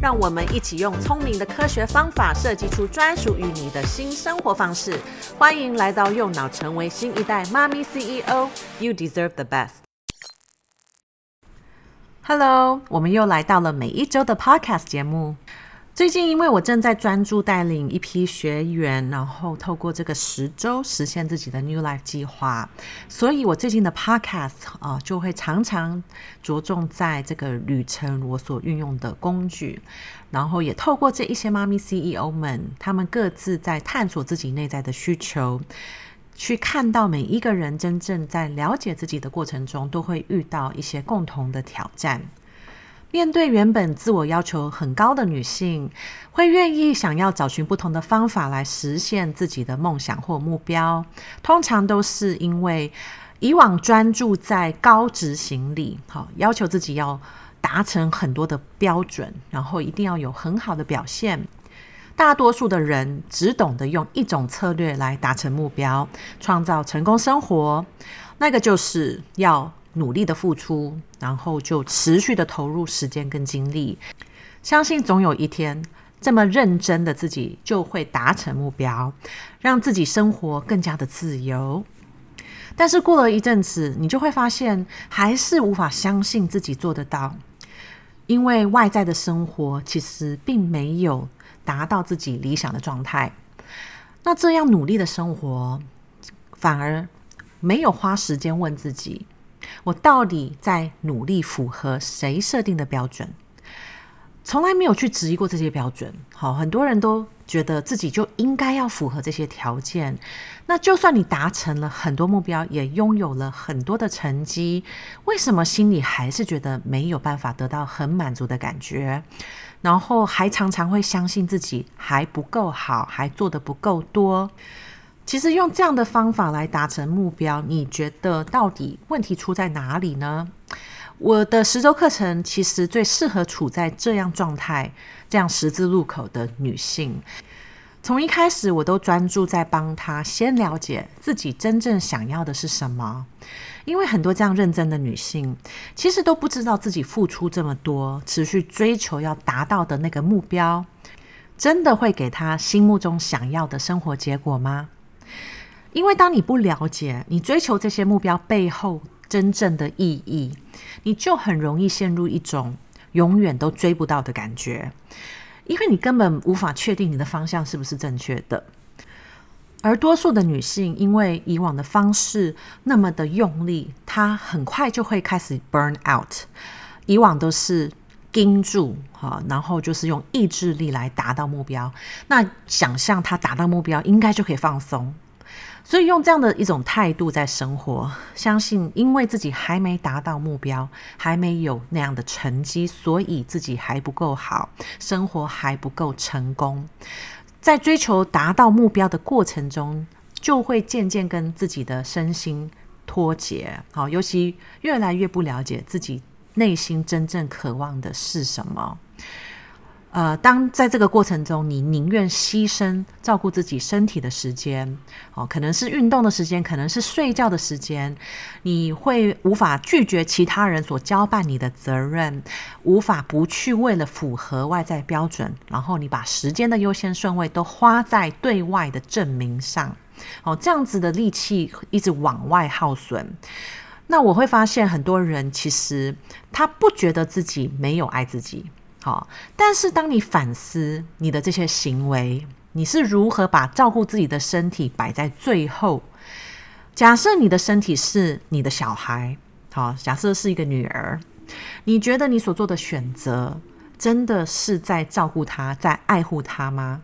让我们一起用聪明的科学方法设计出专属于你的新生活方式。欢迎来到右脑，成为新一代妈咪 CEO。You deserve the best。Hello，我们又来到了每一周的 Podcast 节目。最近，因为我正在专注带领一批学员，然后透过这个十周实现自己的 New Life 计划，所以我最近的 Podcast 啊、就会常常着重在这个旅程我所运用的工具，然后也透过这一些妈咪 CEO 们，他们各自在探索自己内在的需求，去看到每一个人真正在了解自己的过程中，都会遇到一些共同的挑战。面对原本自我要求很高的女性，会愿意想要找寻不同的方法来实现自己的梦想或目标，通常都是因为以往专注在高执行力，好，要求自己要达成很多的标准，然后一定要有很好的表现。大多数的人只懂得用一种策略来达成目标，创造成功生活，那个就是要。努力的付出，然后就持续的投入时间跟精力，相信总有一天，这么认真的自己就会达成目标，让自己生活更加的自由。但是过了一阵子，你就会发现，还是无法相信自己做得到，因为外在的生活其实并没有达到自己理想的状态。那这样努力的生活，反而没有花时间问自己。我到底在努力符合谁设定的标准？从来没有去质疑过这些标准。好，很多人都觉得自己就应该要符合这些条件。那就算你达成了很多目标，也拥有了很多的成绩，为什么心里还是觉得没有办法得到很满足的感觉？然后还常常会相信自己还不够好，还做得不够多。其实用这样的方法来达成目标，你觉得到底问题出在哪里呢？我的十周课程其实最适合处在这样状态、这样十字路口的女性。从一开始，我都专注在帮她先了解自己真正想要的是什么。因为很多这样认真的女性，其实都不知道自己付出这么多，持续追求要达到的那个目标，真的会给她心目中想要的生活结果吗？因为当你不了解你追求这些目标背后真正的意义，你就很容易陷入一种永远都追不到的感觉，因为你根本无法确定你的方向是不是正确的。而多数的女性因为以往的方式那么的用力，她很快就会开始 burn out。以往都是盯住哈，然后就是用意志力来达到目标，那想象她达到目标应该就可以放松。所以用这样的一种态度在生活，相信因为自己还没达到目标，还没有那样的成绩，所以自己还不够好，生活还不够成功。在追求达到目标的过程中，就会渐渐跟自己的身心脱节。好，尤其越来越不了解自己内心真正渴望的是什么。呃，当在这个过程中，你宁愿牺牲照顾自己身体的时间，哦，可能是运动的时间，可能是睡觉的时间，你会无法拒绝其他人所交办你的责任，无法不去为了符合外在标准，然后你把时间的优先顺位都花在对外的证明上，哦，这样子的力气一直往外耗损，那我会发现很多人其实他不觉得自己没有爱自己。好，但是当你反思你的这些行为，你是如何把照顾自己的身体摆在最后？假设你的身体是你的小孩，好，假设是一个女儿，你觉得你所做的选择真的是在照顾她，在爱护她吗？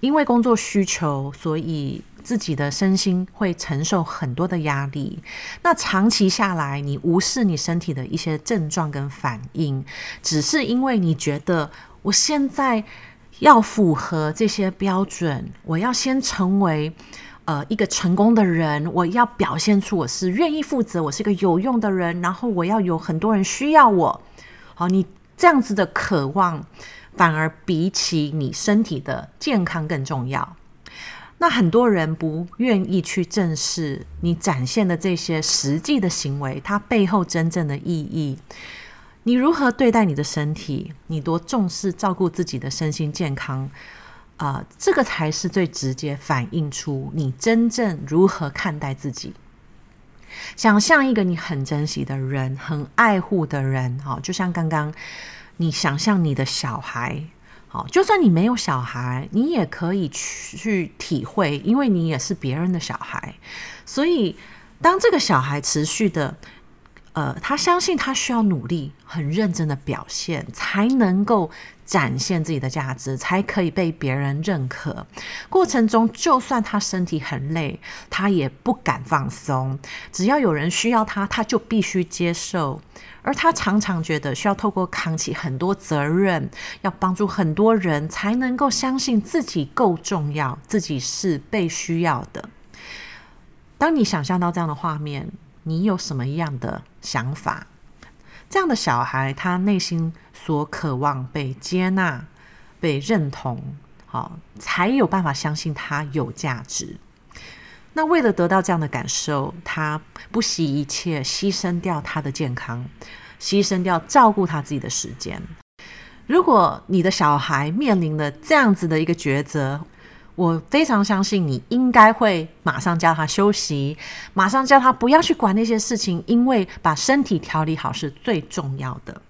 因为工作需求，所以。自己的身心会承受很多的压力，那长期下来，你无视你身体的一些症状跟反应，只是因为你觉得我现在要符合这些标准，我要先成为呃一个成功的人，我要表现出我是愿意负责，我是个有用的人，然后我要有很多人需要我。好，你这样子的渴望，反而比起你身体的健康更重要。那很多人不愿意去正视你展现的这些实际的行为，它背后真正的意义。你如何对待你的身体？你多重视照顾自己的身心健康？啊、这个才是最直接反映出你真正如何看待自己。想象一个你很珍惜的人，很爱护的人，好，就像刚刚你想象你的小孩。好，就算你没有小孩，你也可以去体会，因为你也是别人的小孩。所以，当这个小孩持续的，呃，他相信他需要努力、很认真的表现，才能够展现自己的价值，才可以被别人认可。过程中，就算他身体很累，他也不敢放松。只要有人需要他，他就必须接受。而他常常觉得需要透过扛起很多责任，要帮助很多人，才能够相信自己够重要，自己是被需要的。当你想象到这样的画面，你有什么样的想法？这样的小孩，他内心所渴望被接纳、被认同，好，才有办法相信他有价值。那为了得到这样的感受，他不惜一切牺牲掉他的健康，牺牲掉照顾他自己的时间。如果你的小孩面临了这样子的一个抉择，我非常相信你应该会马上叫他休息，马上叫他不要去管那些事情，因为把身体调理好是最重要的。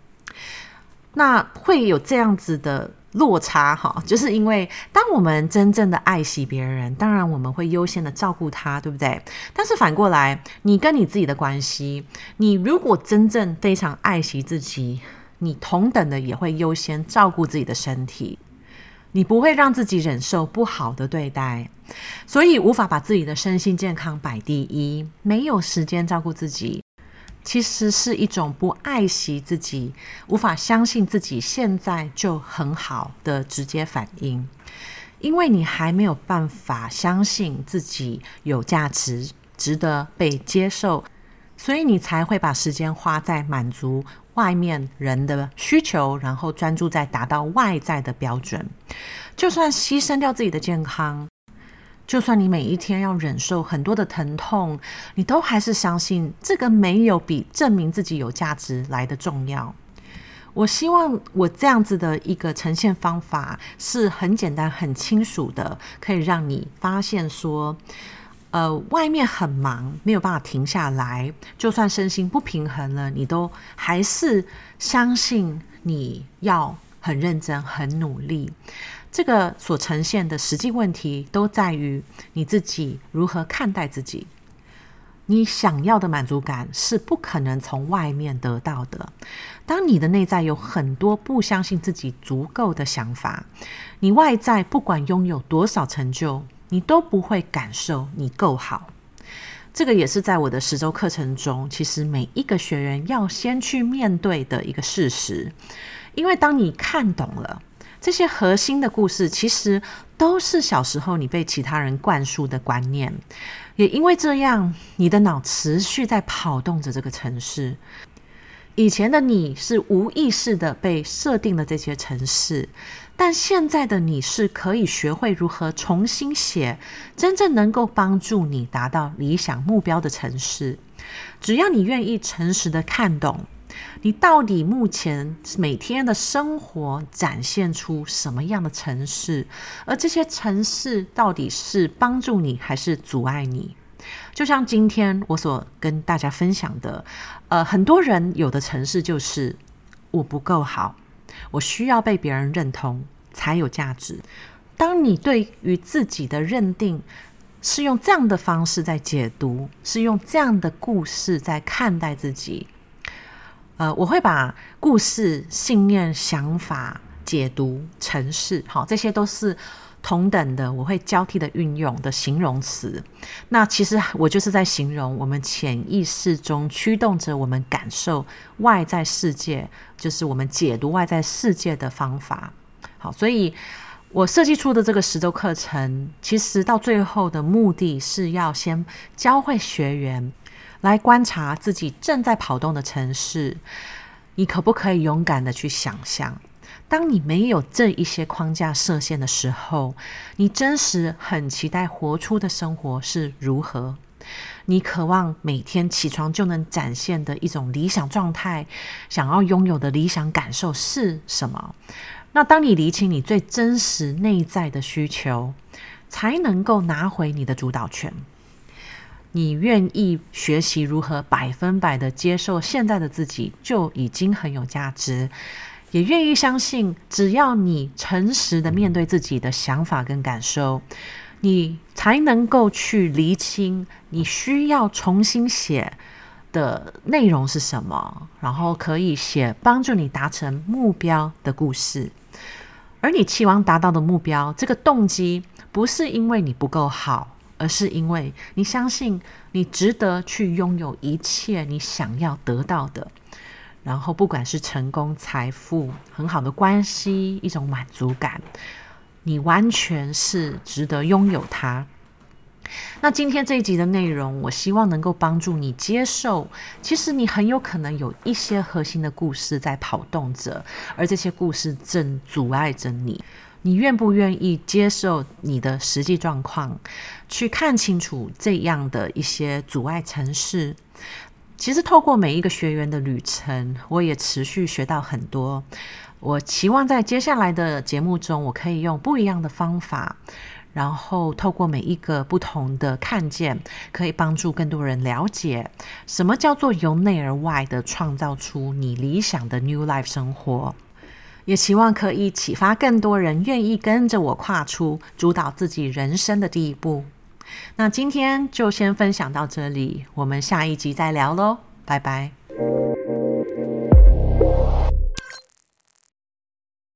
那会有这样子的。落差哈，就是因为当我们真正的爱惜别人，当然我们会优先的照顾他，对不对？但是反过来，你跟你自己的关系，你如果真正非常爱惜自己，你同等的也会优先照顾自己的身体，你不会让自己忍受不好的对待，所以无法把自己的身心健康摆第一，没有时间照顾自己。其实是一种不爱惜自己、无法相信自己现在就很好的直接反应，因为你还没有办法相信自己有价值、值得被接受，所以你才会把时间花在满足外面人的需求，然后专注在达到外在的标准，就算牺牲掉自己的健康。就算你每一天要忍受很多的疼痛，你都还是相信这个没有比证明自己有价值来的重要。我希望我这样子的一个呈现方法是很简单、很清楚的，可以让你发现说，呃，外面很忙，没有办法停下来。就算身心不平衡了，你都还是相信你要很认真、很努力。这个所呈现的实际问题，都在于你自己如何看待自己。你想要的满足感是不可能从外面得到的。当你的内在有很多不相信自己足够的想法，你外在不管拥有多少成就，你都不会感受你够好。这个也是在我的十周课程中，其实每一个学员要先去面对的一个事实。因为当你看懂了。这些核心的故事，其实都是小时候你被其他人灌输的观念，也因为这样，你的脑持续在跑动着这个城市。以前的你是无意识的被设定了这些城市，但现在的你是可以学会如何重新写，真正能够帮助你达到理想目标的城市。只要你愿意诚实的看懂。你到底目前每天的生活展现出什么样的城市？而这些城市到底是帮助你还是阻碍你？就像今天我所跟大家分享的，呃，很多人有的城市就是我不够好，我需要被别人认同才有价值。当你对于自己的认定是用这样的方式在解读，是用这样的故事在看待自己。呃，我会把故事、信念、想法、解读、成事，好，这些都是同等的，我会交替的运用的形容词。那其实我就是在形容我们潜意识中驱动着我们感受外在世界，就是我们解读外在世界的方法。好，所以我设计出的这个十周课程，其实到最后的目的是要先教会学员来观察自己正在跑动的城市，你可不可以勇敢的去想象？当你没有这一些框架设限的时候，你真实很期待活出的生活是如何？你渴望每天起床就能展现的一种理想状态，想要拥有的理想感受是什么？那当你理清你最真实内在的需求，才能够拿回你的主导权。你愿意学习如何百分百的接受现在的自己，就已经很有价值。也愿意相信，只要你诚实的面对自己的想法跟感受，你才能够去厘清你需要重新写的内容是什么，然后可以写帮助你达成目标的故事。而你期望达到的目标，这个动机不是因为你不够好，而是因为你相信你值得去拥有一切你想要得到的。然后，不管是成功、财富、很好的关系、一种满足感，你完全是值得拥有它。那今天这一集的内容，我希望能够帮助你接受，其实你很有可能有一些核心的故事在跑动着，而这些故事正阻碍着你。你愿不愿意接受你的实际状况，去看清楚这样的一些阻碍城市？其实透过每一个学员的旅程，我也持续学到很多。我期望在接下来的节目中，我可以用不一样的方法，然后透过每一个不同的看见，可以帮助更多人了解什么叫做由内而外的创造出你理想的 New Life 生活。也希望可以启发更多人愿意跟着我跨出主导自己人生的第一步。那今天就先分享到这里，我们下一集再聊喽，拜拜。